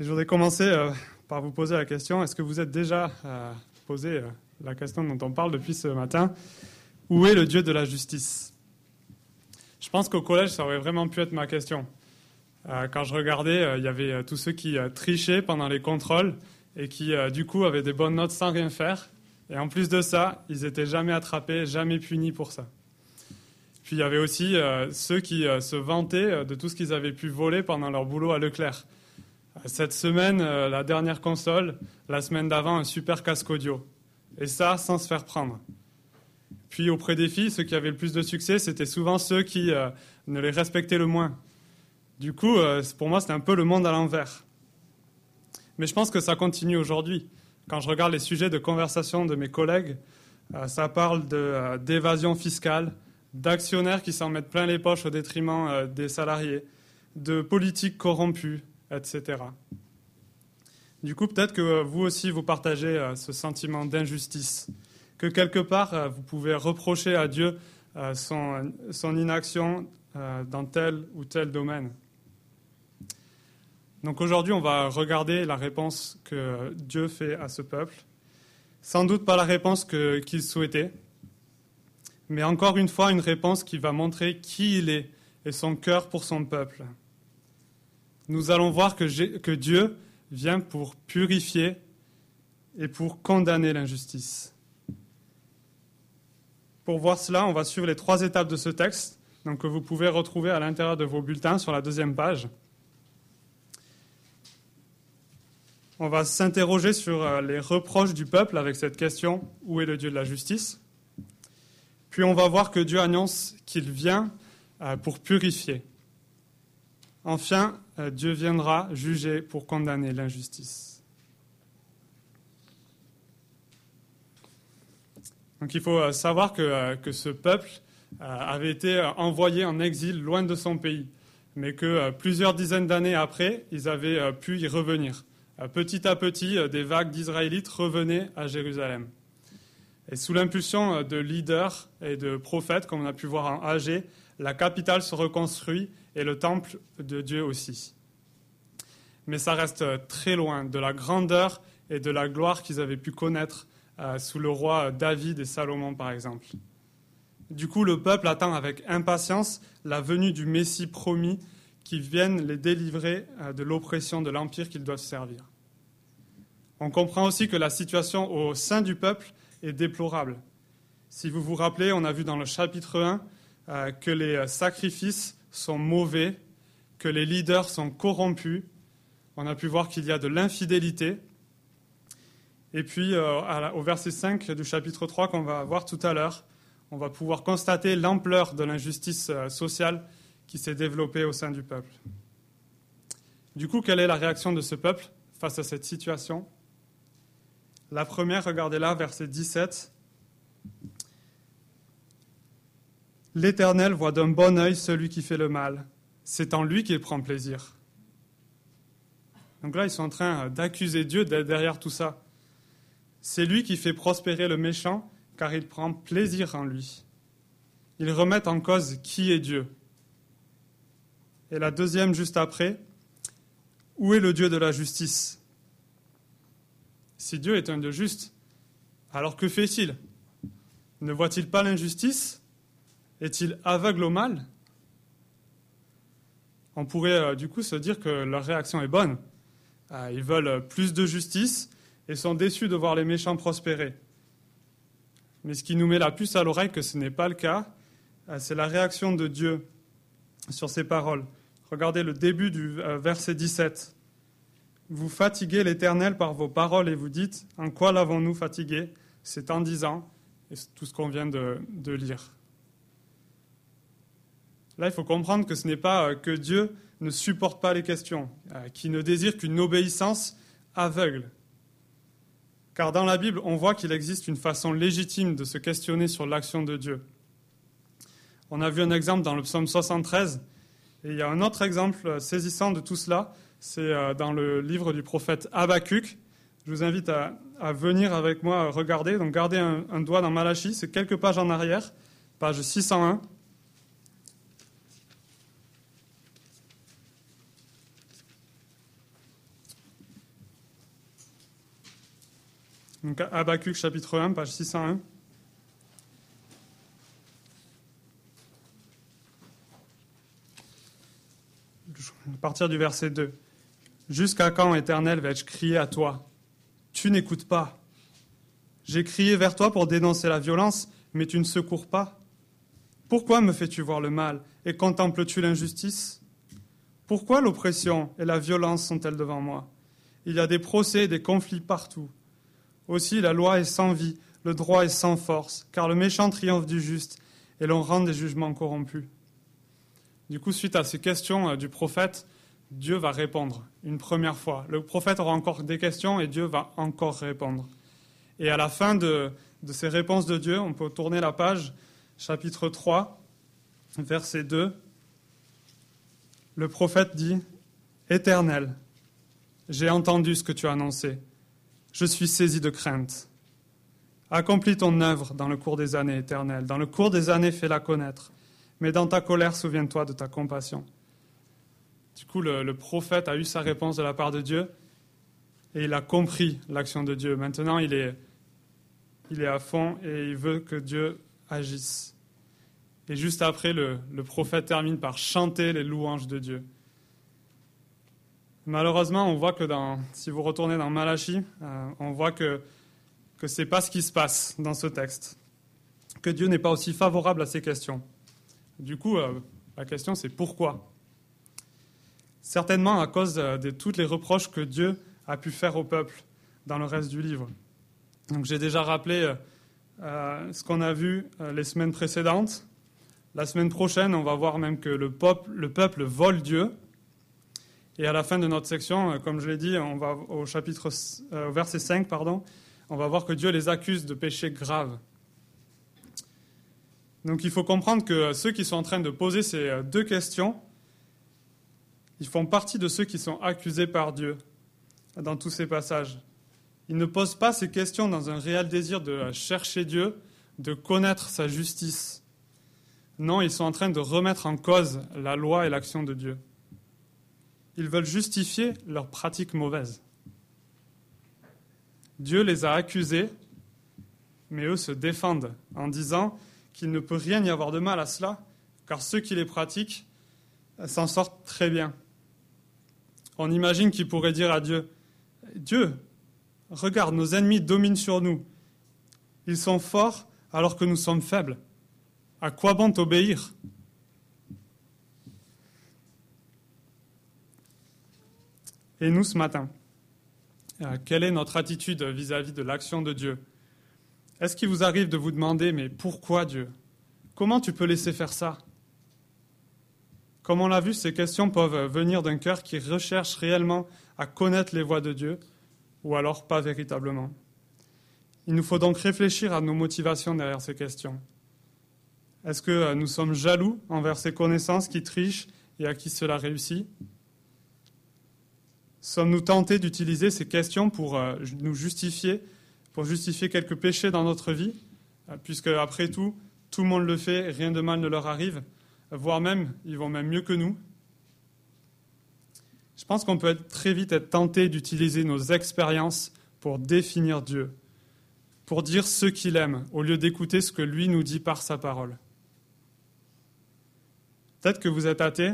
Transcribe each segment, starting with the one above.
je voudrais commencer euh, par vous poser la question, est-ce que vous êtes déjà euh, posé euh, la question dont on parle depuis ce matin Où est le Dieu de la justice? Je pense qu'au collège, ça aurait vraiment pu être ma question. quand je regardais, il y avait tous ceux qui trichaient pendant les contrôles et qui, du coup, avaient des bonnes notes sans rien faire. Et en plus de ça, ils n'étaient jamais attrapés, jamais punis pour ça. Puis il y avait aussi ceux qui se vantaient de tout ce qu'ils avaient pu voler pendant leur boulot à Leclerc. Cette semaine, euh, la dernière console, la semaine d'avant, un super casque audio. Et ça, sans se faire prendre. Puis auprès des filles, ceux qui avaient le plus de succès, c'était souvent ceux qui euh, ne les respectaient le moins. Du coup, euh, pour moi, c'était un peu le monde à l'envers. Mais je pense que ça continue aujourd'hui. Quand je regarde les sujets de conversation de mes collègues, ça parle d'évasion fiscale, d'actionnaires qui s'en mettent plein les poches au détriment des salariés, de politiques corrompues, etc. Du coup, peut-être que vous aussi, vous partagez euh, ce sentiment d'injustice, que quelque part, euh, vous pouvez reprocher à Dieu euh, son, son inaction dans tel ou tel domaine. Donc aujourd'hui, on va regarder la réponse que Dieu fait à ce peuple. Sans doute pas la réponse qu'il souhaitait, mais encore une fois, une réponse qui va montrer qui il est et son cœur pour son peuple nous allons voir que, Dieu vient pour purifier et pour condamner l'injustice. Pour voir cela, on va suivre les trois étapes de ce texte, donc que vous pouvez retrouver à l'intérieur de vos bulletins sur la deuxième page. On va s'interroger sur euh, les reproches du peuple avec cette question où est le Dieu de la justice? Puis on va voir que Dieu annonce qu'il vient euh, pour purifier. Enfin, euh, Dieu viendra juger pour condamner l'injustice. Donc il faut euh, savoir que, euh, que ce peuple avait été envoyé en exil loin de son pays, mais que plusieurs dizaines d'années après, ils avaient pu y revenir. Petit à petit, des vagues d'Israélites revenaient à Jérusalem. Et sous l'impulsion de leaders et de prophètes, comme on a pu voir en AG, la capitale se reconstruit et le temple de Dieu aussi mais ça reste euh, très loin de la grandeur et de la gloire qu'ils avaient pu connaître euh, sous le roi David et Salomon, par exemple. Du coup, le peuple attend avec impatience la venue du Messie promis qui vienne les délivrer euh, de l'oppression de l'empire qu'ils doivent servir. On comprend aussi que la situation au sein du peuple est déplorable. Si vous vous rappelez, on a vu dans le chapitre 1 que les sacrifices sont mauvais, que les leaders sont corrompus on a pu voir qu'il y a de l'infidélité. Et puis, euh, au verset 5 du chapitre 3 qu'on va voir tout à l'heure, on va pouvoir constater l'ampleur de l'injustice euh, sociale qui s'est développée au sein du peuple. Du coup, quelle est la réaction de ce peuple face à cette situation? La première, regardez là, verset 17. L'Éternel voit d'un bon œil celui qui fait le mal. C'est en lui qu'il prend plaisir. Donc là, ils sont en train d'accuser Dieu derrière tout ça. C'est lui qui fait prospérer le méchant, car il prend plaisir en lui. Ils remettent en cause qui est Dieu. Et la deuxième, juste après, où est le Dieu de la justice? Si Dieu est un Dieu juste, alors que fait-il? Ne voit-il pas l'injustice? Est-il aveugle au mal? On pourrait euh, du coup se dire que leur réaction est bonne. Ah, ils veulent plus de justice et sont déçus de voir les méchants prospérer. Mais ce qui nous met la puce à l'oreille que ce n'est pas le cas, ah, c'est la réaction de Dieu sur ces paroles. Regardez le début du euh, verset 17. Vous fatiguez l'Éternel par vos paroles et vous dites, en quoi l'avons-nous fatigué? C'est en disant, et tout ce qu'on vient de lire. Là, il faut comprendre que ce n'est pas euh, que Dieu ne supporte pas les questions, euh, qui ne désire qu'une obéissance aveugle. Car dans la Bible, on voit qu'il existe une façon légitime de se questionner sur l'action de Dieu. On a vu un exemple dans le psaume 73, et il y a un autre exemple saisissant de tout cela, c'est euh, dans le livre du prophète Habakkuk. Je vous invite à, venir avec moi regarder. Donc gardez un, un doigt dans Malachie, c'est quelques pages en arrière, page 601. Donc Habakkuk chapitre 1, page 601. À partir du verset 2. Jusqu'à quand, Éternel, vais-je crier à toi? Tu n'écoutes pas. J'ai crié vers toi pour dénoncer la violence, mais tu ne secours pas. Pourquoi me fais-tu voir le mal et contemples-tu l'injustice? Pourquoi l'oppression et la violence sont-elles devant moi? Il y a des procès et des conflits partout. Aussi la loi est sans vie, le droit est sans force, car le méchant triomphe du juste et l'on rend des jugements corrompus. Du coup, suite à ces questions euh, du prophète, Dieu va répondre une première fois. Le prophète aura encore des questions et Dieu va encore répondre. Et à la fin de, de ces réponses de Dieu, on peut tourner la page, chapitre 3, verset 2. Le prophète dit, Éternel, j'ai entendu ce que tu as annoncé. Je suis saisi de crainte. Accomplis ton œuvre dans le cours des années éternelles. Dans le cours des années, fais-la connaître. Mais dans ta colère, souviens-toi de ta compassion. Du coup, le, prophète a eu sa réponse de la part de Dieu et il a compris l'action de Dieu. Maintenant, il est, à fond et il veut que Dieu agisse. Et juste après, le prophète termine par chanter les louanges de Dieu. Malheureusement, on voit que si vous retournez dans Malachie, euh, on voit que, ce n'est pas ce qui se passe dans ce texte, que Dieu n'est pas aussi favorable à ces questions. Du coup, euh, la question c'est pourquoi? Certainement à cause de toutes les reproches que Dieu a pu faire au peuple dans le reste du livre. Donc j'ai déjà rappelé euh, ce qu'on a vu euh, les semaines précédentes. La semaine prochaine, on va voir même que le peuple, le peuple vole Dieu. Et à la fin de notre section, comme je l'ai dit, on va au chapitre au verset 5, pardon, on va voir que Dieu les accuse de péchés graves. Donc il faut comprendre que ceux qui sont en train de poser ces euh, deux questions, ils font partie de ceux qui sont accusés par Dieu dans tous ces passages. Ils ne posent pas ces questions dans un réel désir de chercher Dieu, de connaître sa justice. Non, ils sont en train de remettre en cause la loi et l'action de Dieu. Ils veulent justifier leurs pratiques mauvaises. Dieu les a accusés, mais eux se défendent en disant qu'il ne peut rien y avoir de mal à cela, car ceux qui les pratiquent s'en sortent très bien. On imagine qu'ils pourraient dire à Dieu, Dieu, regarde, nos ennemis dominent sur nous. Ils sont forts alors que nous sommes faibles. À quoi bon t'obéir? Et nous, ce matin, euh, quelle est notre attitude vis-à-vis -vis de l'action de Dieu? Est-ce qu'il vous arrive de vous demander, mais pourquoi Dieu? Comment tu peux laisser faire ça? Comme on l'a vu, ces questions peuvent venir d'un cœur qui recherche réellement à connaître les voies de Dieu, ou alors pas véritablement. Il nous faut donc réfléchir à nos motivations derrière ces questions. Est-ce que nous sommes jaloux envers ces connaissances qui trichent et à qui cela réussit? Sommes-nous tentés d'utiliser ces questions pour euh, nous justifier pour justifier quelques péchés dans notre vie, euh, puisque après tout, tout le monde le fait, rien de mal ne leur arrive, voire même, ils vont même mieux que nous. Je pense qu'on peut très vite être tenté d'utiliser nos expériences pour définir Dieu, pour dire ce qu'il aime, au lieu d'écouter ce que lui nous dit par sa parole. Peut-être que vous êtes athée,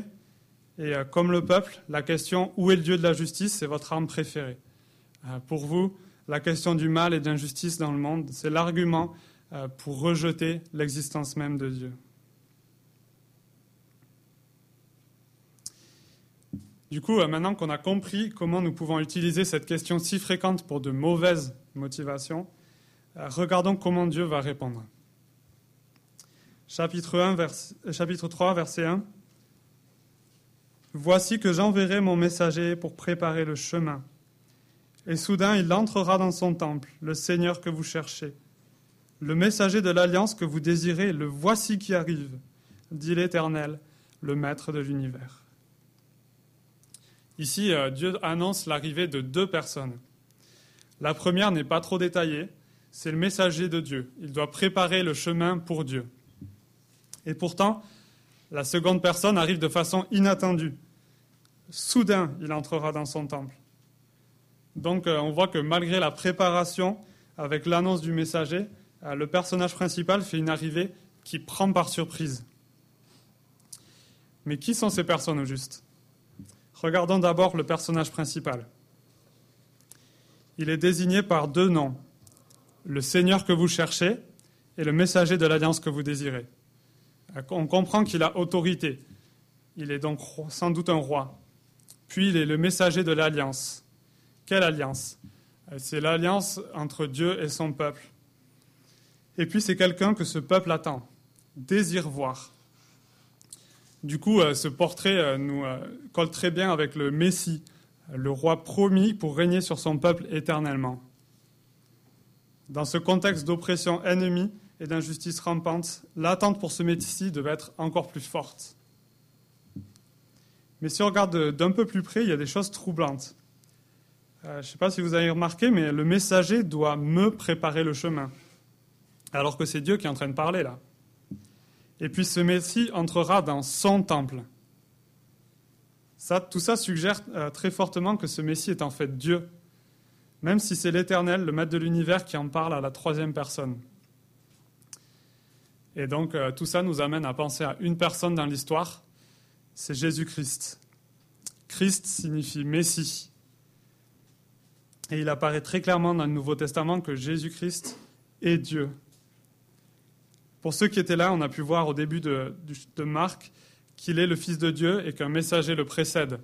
et euh, comme le peuple, la question où est le Dieu de la justice, c'est votre arme préférée. Euh, pour vous, la question du mal et d'injustice dans le monde, c'est l'argument euh, pour rejeter l'existence même de Dieu. Du coup, maintenant qu'on a compris comment nous pouvons utiliser cette question si fréquente pour de mauvaises motivations, regardons comment Dieu va répondre. Chapitre, 1, chapitre 3, verset 1. Voici que j'enverrai mon messager pour préparer le chemin et soudain il entrera dans son temple, le Seigneur que vous cherchez. Le messager de l'alliance que vous désirez, le voici qui arrive, dit l'Éternel, le Maître de l'univers. Ici, euh, Dieu annonce l'arrivée de deux personnes. La première n'est pas trop détaillée, c'est le messager de Dieu. Il doit préparer le chemin pour Dieu. Et pourtant, la seconde personne arrive de façon inattendue. Soudain, il entrera dans son temple. Donc euh, on voit que malgré la préparation avec l'annonce du messager, euh, le personnage principal fait une arrivée qui prend par surprise. Mais qui sont ces personnes au juste? Regardons d'abord le personnage principal. Il est désigné par deux noms, le Seigneur que vous cherchez et le messager de l'alliance que vous désirez. On comprend qu'il a autorité. Il est donc sans doute un roi. Puis il est le messager de l'alliance. Quelle alliance? C'est l'alliance entre Dieu et son peuple. Et puis c'est quelqu'un que ce peuple attend, désire voir. Du coup, euh, ce portrait euh, nous euh, colle très bien avec le Messie, le roi promis pour régner sur son peuple éternellement. Dans ce contexte d'oppression ennemie et d'injustice rampante, l'attente pour ce Messie devait être encore plus forte. Mais si on regarde d'un peu plus près, il y a des choses troublantes. je ne sais pas si vous avez remarqué, mais le messager doit me préparer le chemin, alors que c'est Dieu qui est en train de parler là. Et puis ce Messie entrera dans son temple. Ça, tout ça suggère euh, très fortement que ce Messie est en fait Dieu, même si c'est l'Éternel, le Maître de l'univers, qui en parle à la troisième personne. Et donc euh, tout ça nous amène à penser à une personne dans l'histoire, c'est Jésus-Christ. Christ signifie Messie. Et il apparaît très clairement dans le Nouveau Testament que Jésus-Christ est Dieu. Pour ceux qui étaient là, on a pu voir au début de, Marc qu'il est le Fils de Dieu et qu'un messager le précède.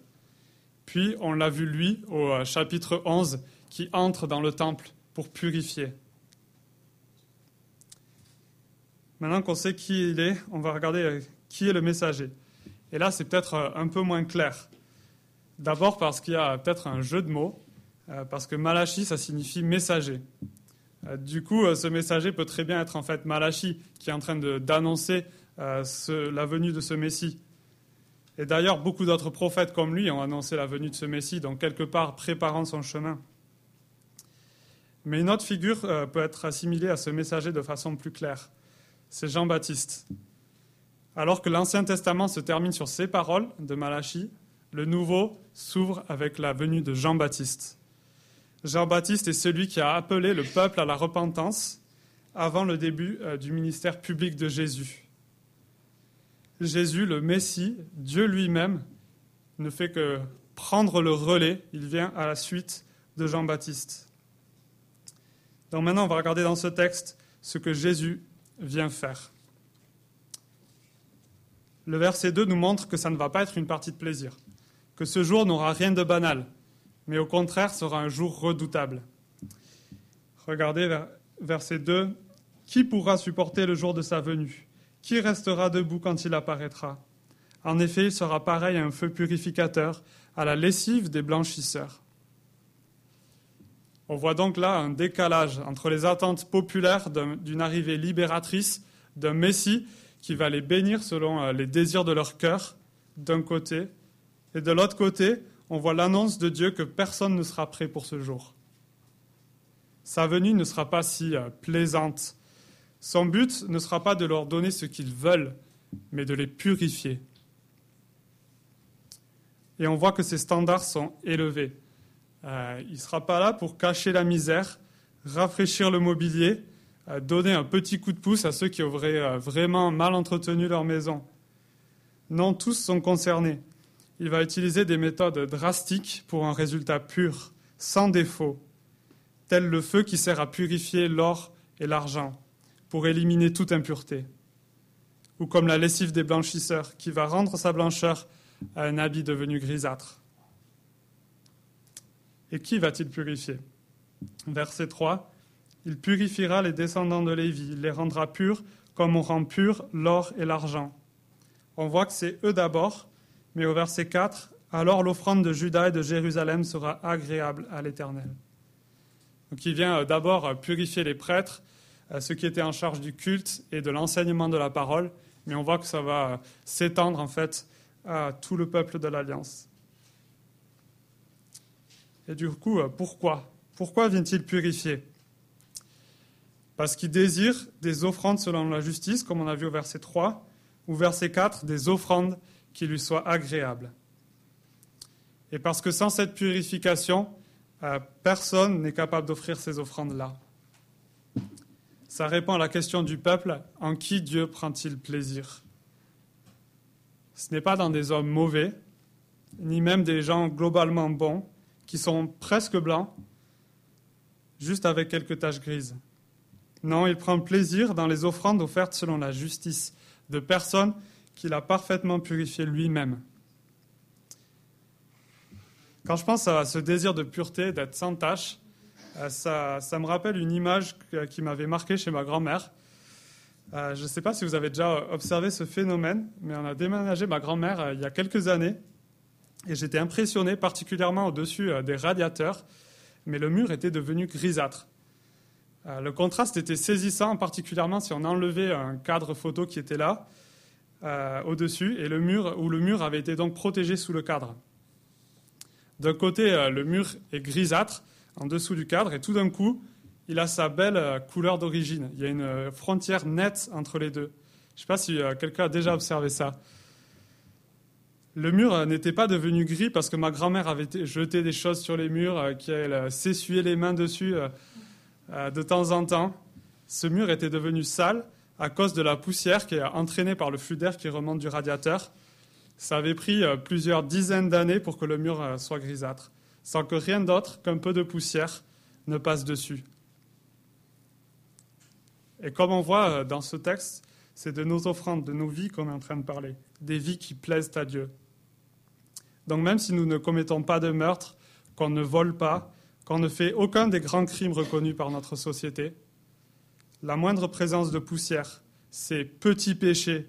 Puis on l'a vu lui au euh, chapitre 11 qui entre dans le temple pour purifier. Maintenant qu'on sait qui il est, on va regarder euh, qui est le messager. Et là, c'est peut-être euh, un peu moins clair. D'abord parce qu'il y a peut-être un jeu de mots, parce que Malachi, ça signifie messager. Euh, du coup, euh, ce messager peut très bien être en fait Malachi, qui est en train d'annoncer euh, la venue de ce Messie. Et d'ailleurs, beaucoup d'autres prophètes comme lui ont annoncé la venue de ce Messie, donc quelque part préparant son chemin. Mais une autre figure peut être assimilée à ce messager de façon plus claire. C'est Jean-Baptiste. Alors que l'Ancien Testament se termine sur ces paroles de Malachi, le Nouveau s'ouvre avec la venue de Jean-Baptiste. Jean-Baptiste est celui qui a appelé le peuple à la repentance avant le début euh, du ministère public de Jésus. Jésus, le Messie, Dieu lui-même, ne fait que prendre le relais, il vient à la suite de Jean-Baptiste. Donc maintenant, on va regarder dans ce texte ce que Jésus vient faire. Le verset 2 nous montre que ça ne va pas être une partie de plaisir, que ce jour n'aura rien de banal, mais au contraire sera un jour redoutable. Regardez verset 2. Qui pourra supporter le jour de sa venue? Qui restera debout quand il apparaîtra? En effet, il sera pareil à un feu purificateur, à la lessive des blanchisseurs. On voit donc là un décalage entre les attentes populaires d'une arrivée libératrice, d'un Messie qui va les bénir selon euh, les désirs de leur cœur, d'un côté, et de l'autre côté, on voit l'annonce de Dieu que personne ne sera prêt pour ce jour. Sa venue ne sera pas si euh, plaisante. Son but ne sera pas de leur donner ce qu'ils veulent, mais de les purifier. Et on voit que ces standards sont élevés. Euh, il ne sera pas là pour cacher la misère, rafraîchir le mobilier, donner un petit coup de pouce à ceux qui auraient vraiment mal entretenu leur maison. Non, tous sont concernés il va utiliser des méthodes drastiques pour un résultat pur, sans défaut, tel le feu qui sert à purifier l'or et l'argent, pour éliminer toute impureté, ou comme la lessive des blanchisseurs, qui va rendre sa blancheur à un habit devenu grisâtre. Et qui va-t-il purifier? Verset 3. Il purifiera les descendants de Lévi, il les rendra purs comme on rend pur l'or et l'argent. On voit que c'est eux d'abord mais au verset 4, alors l'offrande de Juda et de Jérusalem sera agréable à l'Éternel. Donc il vient euh, d'abord euh, purifier les prêtres, euh, ceux qui étaient en charge du culte et de l'enseignement de la parole, mais on voit que ça va s'étendre en fait à tout le peuple de l'Alliance. Et du coup, pourquoi? Pourquoi vient-il purifier? Parce qu'il désire des offrandes selon la justice, comme on a vu au verset 3, ou verset 4, des offrandes qui lui soit agréable. Et parce que sans cette purification, euh, personne n'est capable d'offrir ces offrandes-là. Ça répond à la question du peuple, en qui Dieu prend-il plaisir? Ce n'est pas dans des hommes mauvais, ni même des gens globalement bons, qui sont presque blancs, juste avec quelques taches grises. Non, il prend plaisir dans les offrandes offertes selon la justice de personnes qu'il a parfaitement purifiées lui-même. Quand je pense à ce désir de pureté, d'être sans tache, euh, ça, ça, me rappelle une image qui m'avait marqué chez ma grand-mère. Euh, je ne sais pas si vous avez déjà observé ce phénomène, mais on a déménagé ma grand-mère euh, il y a quelques années et j'étais impressionné particulièrement au-dessus des radiateurs, mais le mur était devenu grisâtre. Le contraste était saisissant, particulièrement si on enlevait un cadre photo qui était là au-dessus et le mur où le mur avait été donc protégé sous le cadre. D'un côté, euh, le mur est grisâtre en dessous du cadre et tout d'un coup, il a sa belle euh, couleur d'origine. Il y a une euh, frontière nette entre les deux. Je ne sais pas si quelqu'un a déjà observé ça. Le mur n'était pas devenu gris parce que ma grand-mère avait jeté des choses sur les murs, qu'elle s'essuyait les mains dessus de temps en temps. Ce mur était devenu sale à cause de la poussière qui est entraînée par le flux d'air qui remonte du radiateur. Ça avait pris euh, plusieurs dizaines d'années pour que le mur euh, soit grisâtre, sans que rien d'autre qu'un peu de poussière ne passe dessus. Et comme on voit euh, dans ce texte, c'est de nos offrandes, de nos vies qu'on est en train de parler, des vies qui plaisent à Dieu. Donc même si nous ne commettons pas de meurtre, qu'on ne vole pas, qu'on ne fait aucun des grands crimes reconnus par notre société, la moindre présence de poussière, ces petits péchés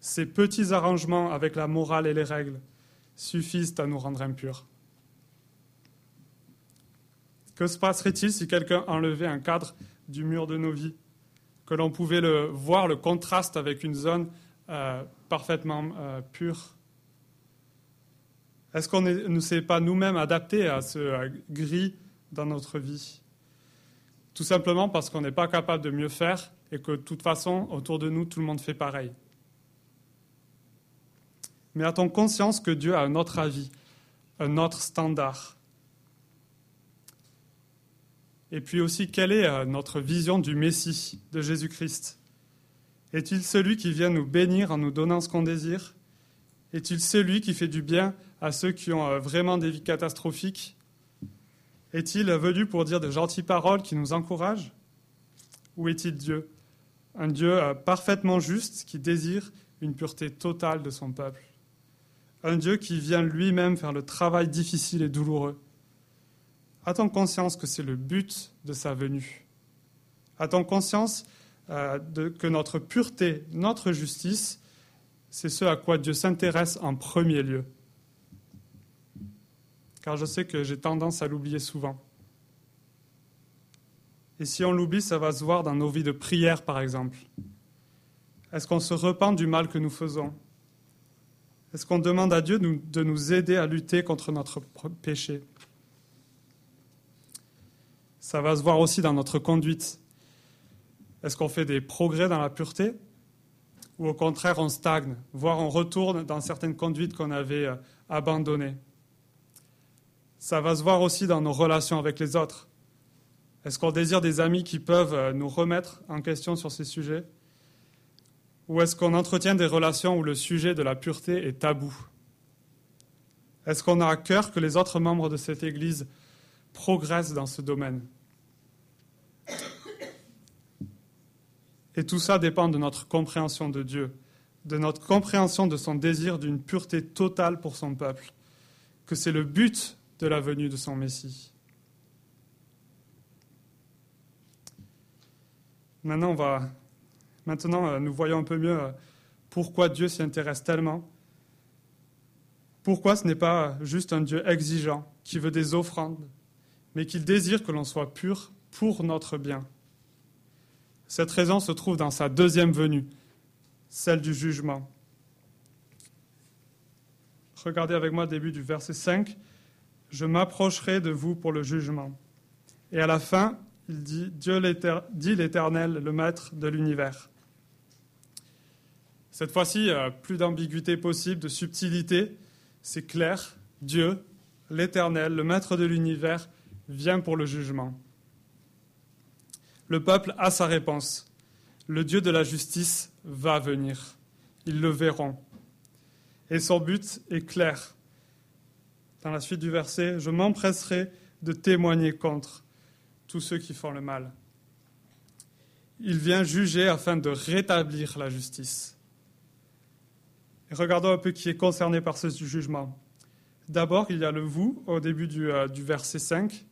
ces petits arrangements avec la morale et les règles suffisent à nous rendre impurs. Que se passerait-il si quelqu'un enlevait un cadre du mur de nos vies Que l'on pouvait le, voir le contraste avec une zone euh, parfaitement euh, pure? Est-ce qu'on ne s'est pas nous-mêmes adaptés à ce euh, gris dans notre vie. Tout simplement parce qu'on n'est pas capable de mieux faire et que de toute façon, autour de nous, tout le monde fait pareil. Mais a-t-on conscience que Dieu a un autre avis, un autre standard? Et puis aussi, quelle est euh, notre vision du Messie, de Jésus-Christ? Est-il celui qui vient nous bénir en nous donnant ce qu'on désire? Est-il celui qui fait du bien à ceux qui ont euh, vraiment des vies catastrophiques? Est-il venu pour dire de gentilles paroles qui nous encouragent Ou est-il Dieu Un Dieu euh, parfaitement juste qui désire une pureté totale de son peuple un Dieu qui vient lui-même faire le travail difficile et douloureux. A-t-on conscience que c'est le but de sa venue A-t-on conscience euh, que notre pureté, notre justice, c'est ce à quoi Dieu s'intéresse en premier lieu Car je sais que j'ai tendance à l'oublier souvent. Et si on l'oublie, ça va se voir dans nos vies de prière, par exemple. Est-ce qu'on se repent du mal que nous faisons? Est-ce qu'on demande à Dieu de nous aider à lutter contre notre péché? Ça va se voir aussi dans notre conduite. Est-ce qu'on fait des progrès dans la pureté? Ou au contraire on stagne, voire on retourne dans certaines conduites qu'on avait euh, abandonnées? Ça va se voir aussi dans nos relations avec les autres. Est-ce qu'on désire des amis qui peuvent euh, nous remettre en question sur ces sujets? Ou est-ce qu'on entretient des relations où le sujet de la pureté est tabou? Est-ce qu'on a à cœur que les autres membres de cette Église progressent dans ce domaine? Et tout ça dépend de notre compréhension de Dieu, de notre compréhension de son désir d'une pureté totale pour son peuple, que c'est le but de la venue de son Messie. Maintenant, on va Maintenant, euh, nous voyons un peu mieux euh, pourquoi Dieu s'y intéresse tellement. Pourquoi ce n'est pas juste un Dieu exigeant qui veut des offrandes, mais qu'il désire que l'on soit pur pour notre bien. Cette raison se trouve dans sa deuxième venue, celle du jugement. Regardez avec moi le début du verset 5. Je m'approcherai de vous pour le jugement. Et à la fin, il dit Dieu dit l'Éternel, le Maître de l'univers. Cette fois-ci, plus d'ambiguïté possible, de subtilité. C'est clair, Dieu, l'Éternel, le Maître de l'univers, vient pour le jugement. Le peuple a sa réponse. Le Dieu de la justice va venir. Ils le verront. Et son but est clair. Dans la suite du verset, je m'empresserai de témoigner contre tous ceux qui font le mal. Il vient juger afin de rétablir la justice. Regardons un peu qui est concerné par ce jugement. D'abord, il y a le vous au début du, euh, verset 5.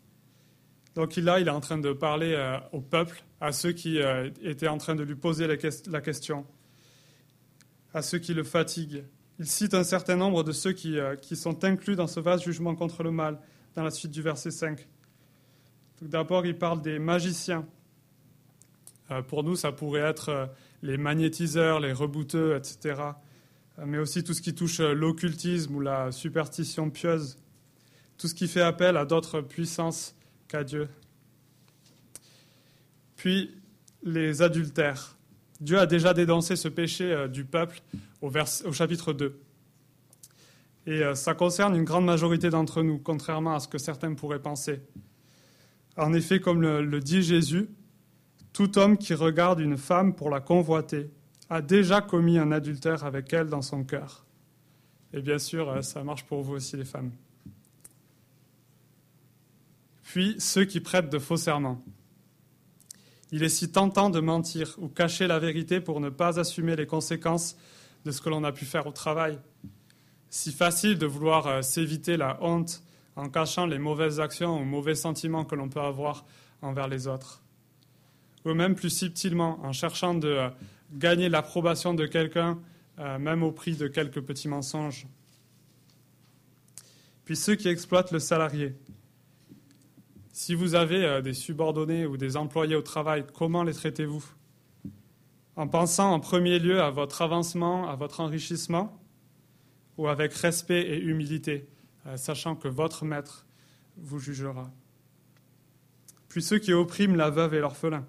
Donc là, il est en train de parler euh, au peuple, à ceux qui euh, étaient en train de lui poser la, question, à ceux qui le fatiguent. Il cite un certain nombre de ceux qui, qui sont inclus dans ce vaste jugement contre le mal, dans la suite du verset 5. D'abord, il parle des magiciens. pour nous, ça pourrait être les magnétiseurs, les rebouteux, etc mais aussi tout ce qui touche euh, l'occultisme ou la superstition pieuse, tout ce qui fait appel à d'autres puissances qu'à Dieu. Puis les adultères. Dieu a déjà dénoncé ce péché euh, du peuple au, chapitre 2. Et euh, ça concerne une grande majorité d'entre nous, contrairement à ce que certains pourraient penser. En effet, comme le dit Jésus, tout homme qui regarde une femme pour la convoiter a déjà commis un adultère avec elle dans son cœur. Et bien sûr, euh, ça marche pour vous aussi, les femmes. Puis ceux qui prêtent de faux serments. Il est si tentant de mentir ou cacher la vérité pour ne pas assumer les conséquences de ce que l'on a pu faire au travail. Si facile de vouloir euh, s'éviter la honte en cachant les mauvaises actions ou mauvais sentiments que l'on peut avoir envers les autres. Ou même plus subtilement en cherchant de euh, gagner l'approbation de quelqu'un, euh, même au prix de quelques petits mensonges. Puis ceux qui exploitent le salarié. Si vous avez euh, des subordonnés ou des employés au travail, comment les traitez-vous? En pensant en premier lieu à votre avancement, à votre enrichissement, ou avec respect et humilité, euh, sachant que votre maître vous jugera. Puis ceux qui oppriment la veuve et l'orphelin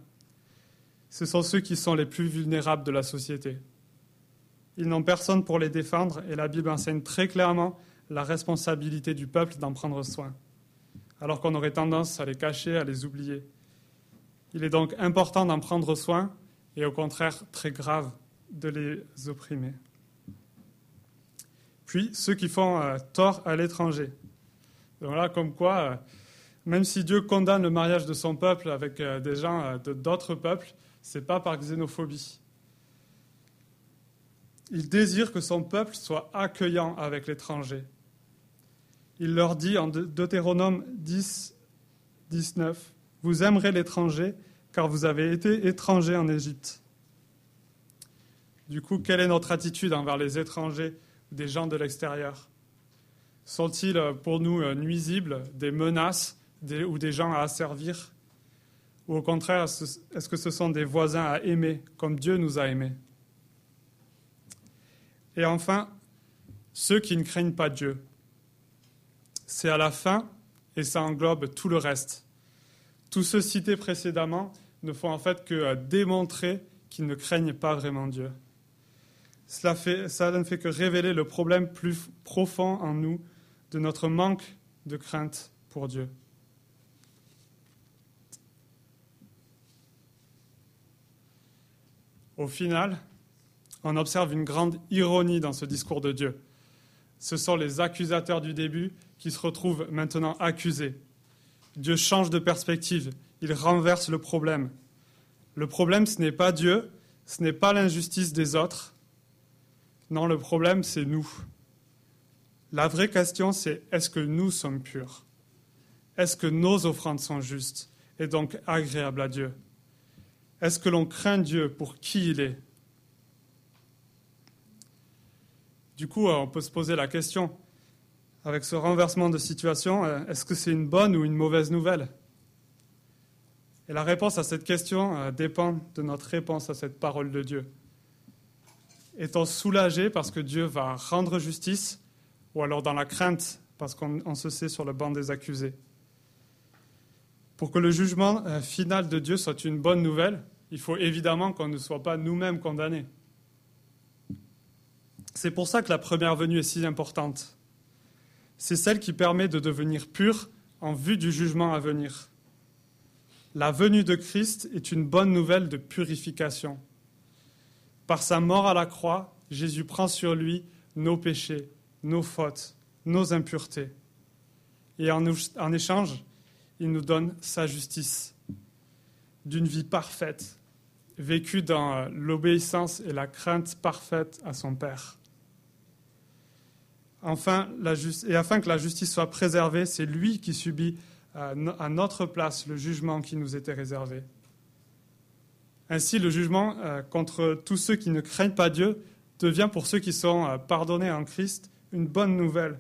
ce sont ceux qui sont les plus vulnérables de la société. Ils n'ont personne pour les défendre et la Bible enseigne très clairement la responsabilité du peuple d'en prendre soin, alors qu'on aurait tendance à les cacher, à les oublier. Il est donc important d'en prendre soin et au contraire très grave de les opprimer. Puis ceux qui font euh, tort à l'étranger. Voilà comme quoi, euh, même si Dieu condamne le mariage de son peuple avec euh, des gens d'autres peuples, ce n'est pas par xénophobie. Il désire que son peuple soit accueillant avec l'étranger. Il leur dit en Deutéronome 10, 19, Vous aimerez l'étranger, car vous avez été étrangers en Égypte. Du coup, quelle est notre attitude envers les étrangers ou des gens de l'extérieur? Sont-ils pour nous nuisibles, des menaces ou des gens à asservir? Ou au contraire, est-ce que ce sont des voisins à aimer comme Dieu nous a aimés? Et enfin, ceux qui ne craignent pas Dieu. C'est à la fin et ça englobe tout le reste. Tous ceux cités précédemment ne font en fait que démontrer qu'ils ne craignent pas vraiment Dieu. Cela, ne fait que révéler le problème plus profond en nous de notre manque de crainte pour Dieu. Au final, on observe une grande ironie dans ce discours de Dieu. Ce sont les accusateurs du début qui se retrouvent maintenant accusés. Dieu change de perspective, il renverse le problème. Le problème, ce n'est pas Dieu, ce n'est pas l'injustice des autres. Non, le problème, c'est nous. La vraie question, c'est est-ce que nous sommes purs? Est-ce que nos offrandes sont justes et donc agréables à Dieu? Est-ce que l'on craint Dieu pour qui il est? Du coup, euh, on peut se poser la question, avec ce renversement de situation, euh, est-ce que c'est une bonne ou une mauvaise nouvelle? Et la réponse à cette question euh, dépend de notre réponse à cette parole de Dieu. Est-on soulagé parce que Dieu va rendre justice ou alors dans la crainte parce qu'on se sait sur le banc des accusés pour que le jugement final de Dieu soit une bonne nouvelle, il faut évidemment qu'on ne soit pas nous-mêmes condamnés. C'est pour ça que la première venue est si importante. C'est celle qui permet de devenir pur en vue du jugement à venir. La venue de Christ est une bonne nouvelle de purification. Par sa mort à la croix, Jésus prend sur lui nos péchés, nos fautes, nos impuretés. Et en, échange, il nous donne sa justice d'une vie parfaite, vécue dans euh, l'obéissance et la crainte parfaite à son Père. Et afin que la justice soit préservée, c'est lui qui subit euh, à notre place le jugement qui nous était réservé. Ainsi, le jugement euh, contre tous ceux qui ne craignent pas Dieu devient pour ceux qui sont pardonnés en Christ une bonne nouvelle.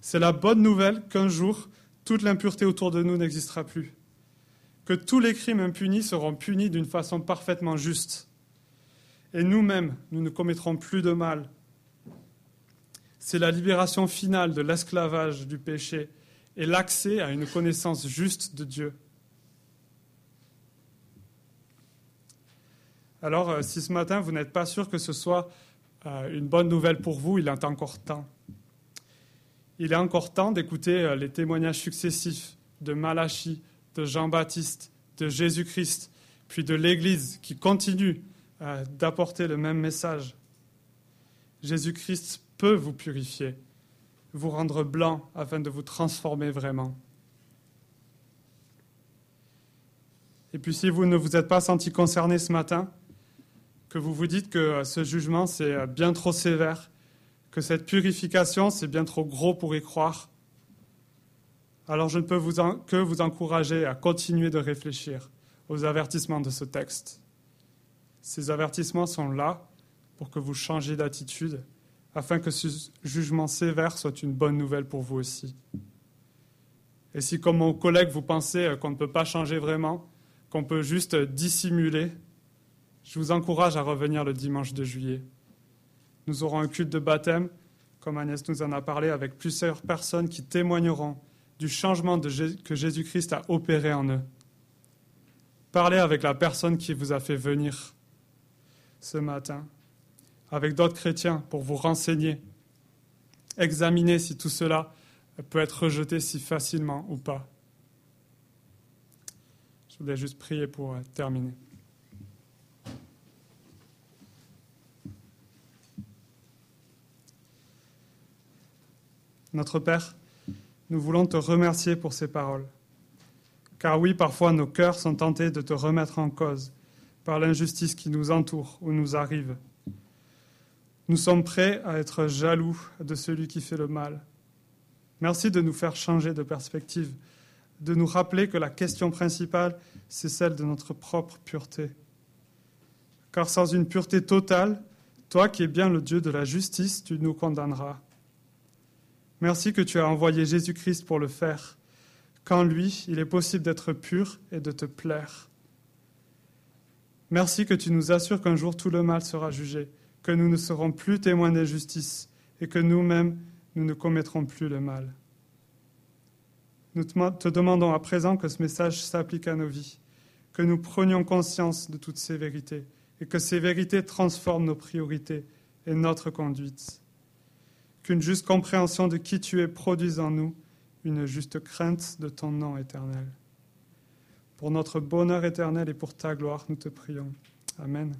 C'est la bonne nouvelle qu'un jour, toute l'impureté autour de nous n'existera plus que tous les crimes impunis seront punis d'une façon parfaitement juste. Et nous-mêmes, nous ne commettrons plus de mal. C'est la libération finale de l'esclavage du péché et l'accès à une connaissance juste de Dieu. Alors, euh, si ce matin, vous n'êtes pas sûr que ce soit euh, une bonne nouvelle pour vous, il est encore temps. Il est encore temps d'écouter euh, les témoignages successifs de Malachie, de Jean-Baptiste, de Jésus-Christ, puis de l'Église qui continue d'apporter le même message. Jésus-Christ peut vous purifier, vous rendre blanc afin de vous transformer vraiment. Et puis si vous ne vous êtes pas senti concerné ce matin, que vous vous dites que euh, ce jugement c'est euh, bien trop sévère, que cette purification c'est bien trop gros pour y croire, alors je ne peux vous que vous encourager à continuer de réfléchir aux avertissements de ce texte. Ces avertissements sont là pour que vous changiez d'attitude, afin que ce jugement sévère soit une bonne nouvelle pour vous aussi. Et si, comme mon collègue, vous pensez qu'on ne peut pas changer vraiment, qu'on peut juste dissimuler, je vous encourage à revenir le dimanche de juillet. Nous aurons un culte de baptême, comme Agnès nous en a parlé, avec plusieurs personnes qui témoigneront du changement que Jésus-Christ a opéré en eux. Parlez avec la personne qui vous a fait venir ce matin, avec d'autres chrétiens pour vous renseigner. Examinez si tout cela peut être rejeté si facilement ou pas. Je voulais juste prier pour euh, terminer. Notre Père, nous voulons te remercier pour ces paroles. Car oui, parfois nos cœurs sont tentés de te remettre en cause par l'injustice qui nous entoure ou nous arrive. Nous sommes prêts à être jaloux de celui qui fait le mal. Merci de nous faire changer de perspective, de nous rappeler que la question principale, c'est celle de notre propre pureté. Car sans une pureté totale, toi qui es bien le Dieu de la justice, tu nous condamneras. Merci que tu as envoyé Jésus-Christ pour le faire. Qu'en lui, il est possible d'être pur et de te plaire. Merci que tu nous assures qu'un jour tout le mal sera jugé, que nous ne serons plus témoins d'injustice et que nous-mêmes, nous ne commettrons plus le mal. Nous te demandons à présent que ce message s'applique à nos vies, que nous prenions conscience de toutes ces vérités et que ces vérités transforment nos priorités et notre conduite qu'une juste compréhension de qui tu es produise en nous une juste crainte de ton nom éternel. Pour notre bonheur éternel et pour ta gloire, nous te prions. Amen.